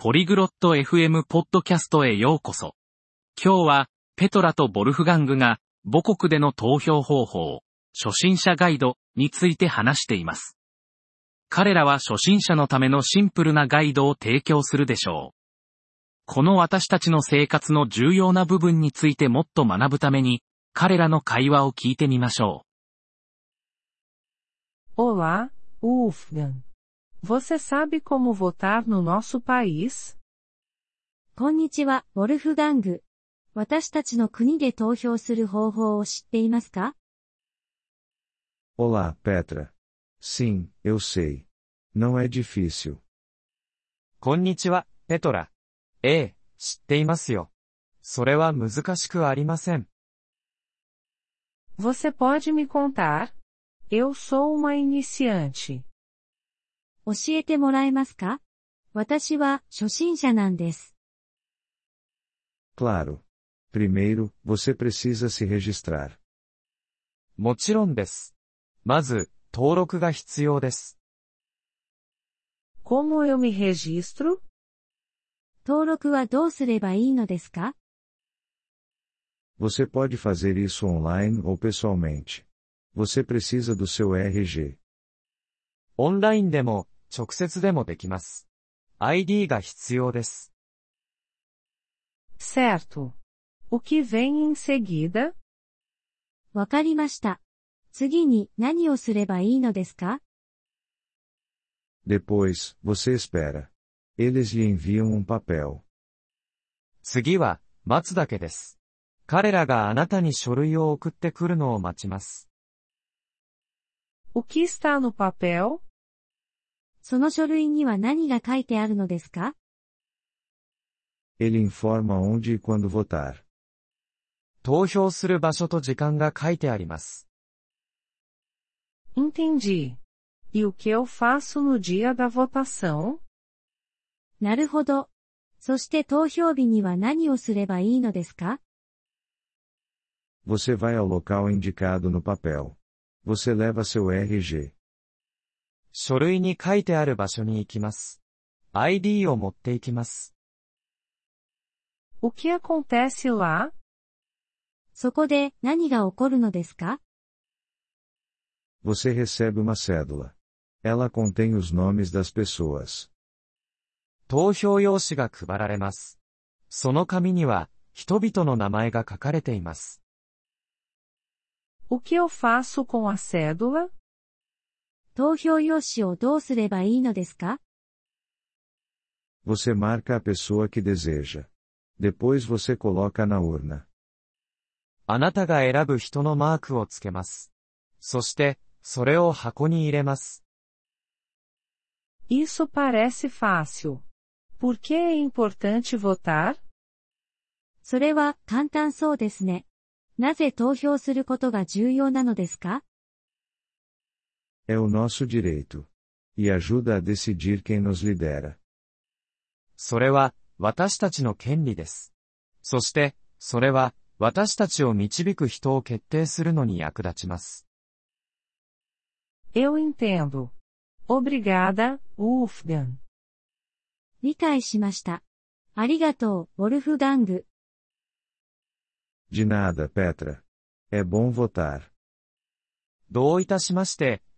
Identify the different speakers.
Speaker 1: ポリグロット FM ポッドキャストへようこそ。今日は、ペトラとボルフガングが、母国での投票方法、初心者ガイドについて話しています。彼らは初心者のためのシンプルなガイドを提供するでしょう。この私たちの生活の重要な部分についてもっと学ぶために、彼らの会話を聞いてみましょ
Speaker 2: Olá, Wolfgang. Você sabe como votar no nosso país?
Speaker 3: こんにちは、ウォルフガング。私たちの国で投票する方法を知っていますか
Speaker 4: Olá, Petra. Sim, eu sei. Não é difícil.
Speaker 5: こんにちは、ペトラ。ええ、知っていますよ。それは難しくありません。
Speaker 2: Você pode me contar? Eu sou uma iniciante.
Speaker 3: 教えてもらえますか私は初心者なんです。
Speaker 4: Claro. Primeiro, você precisa se registrar.
Speaker 5: もちろんです。まず、登録が必要です。
Speaker 2: Como eu me registro?
Speaker 3: 登録はどうすればいいのですか
Speaker 4: Você pode fazer isso online ou pessoalmente. Você precisa do seu RG.
Speaker 5: オンラインでも、直接でもできます。ID が必要です。
Speaker 2: Certo. O que vem em seguida?
Speaker 3: わかりました。次に何をすればいいのですか
Speaker 4: Depois, você espera. Eles lhe enviam um papel.
Speaker 5: 次は、待つだけです。彼らがあなたに書類を送ってくるのを待ちます。
Speaker 2: O que está no papel?
Speaker 3: その書類には何が書いてあるのですか
Speaker 4: Ele informa onde e quando votar.
Speaker 5: 投票する場所と時間が書いてあります。
Speaker 2: Entendi. E o que eu faço no dia da votação?
Speaker 3: なるほど。そして投票日には何をすればいいのですか
Speaker 4: Você vai ao local indicado no papel. Você leva seu RG.
Speaker 5: 書類に書いてある場所に行きます。ID を持って行きます。
Speaker 2: O que acontece lá?
Speaker 3: そこで何が起こるのですか
Speaker 4: Você recebe uma cédula. Ela contém os nomes das pessoas.
Speaker 5: 投票用紙が配られます。その紙には、人々の名前が書かれています。
Speaker 2: O que eu faço com a cédula?
Speaker 3: 投票用紙をどうすればいいのですか
Speaker 4: Você marca a pessoa que deseja. Depois você coloca na urna.
Speaker 5: あなたが選ぶ人のマークをつけます。そして、それを箱に入れます。
Speaker 2: Isso parece fácil. Por que é importante votar?
Speaker 3: それは簡単そうですね。なぜ投票することが重要なのですか
Speaker 4: É o nosso direito. E ajuda a decidir quem nos lidera.
Speaker 5: それは、私たちの権利です。そして、それは、私たちを導く人を決定するのに役立ちます。
Speaker 2: Eu entendo. Obrigada, Wolfgang.
Speaker 3: 理解しました。ありがとう、ウォルフガング。
Speaker 4: De nada, Petra. É bom votar.
Speaker 5: どういたしまして、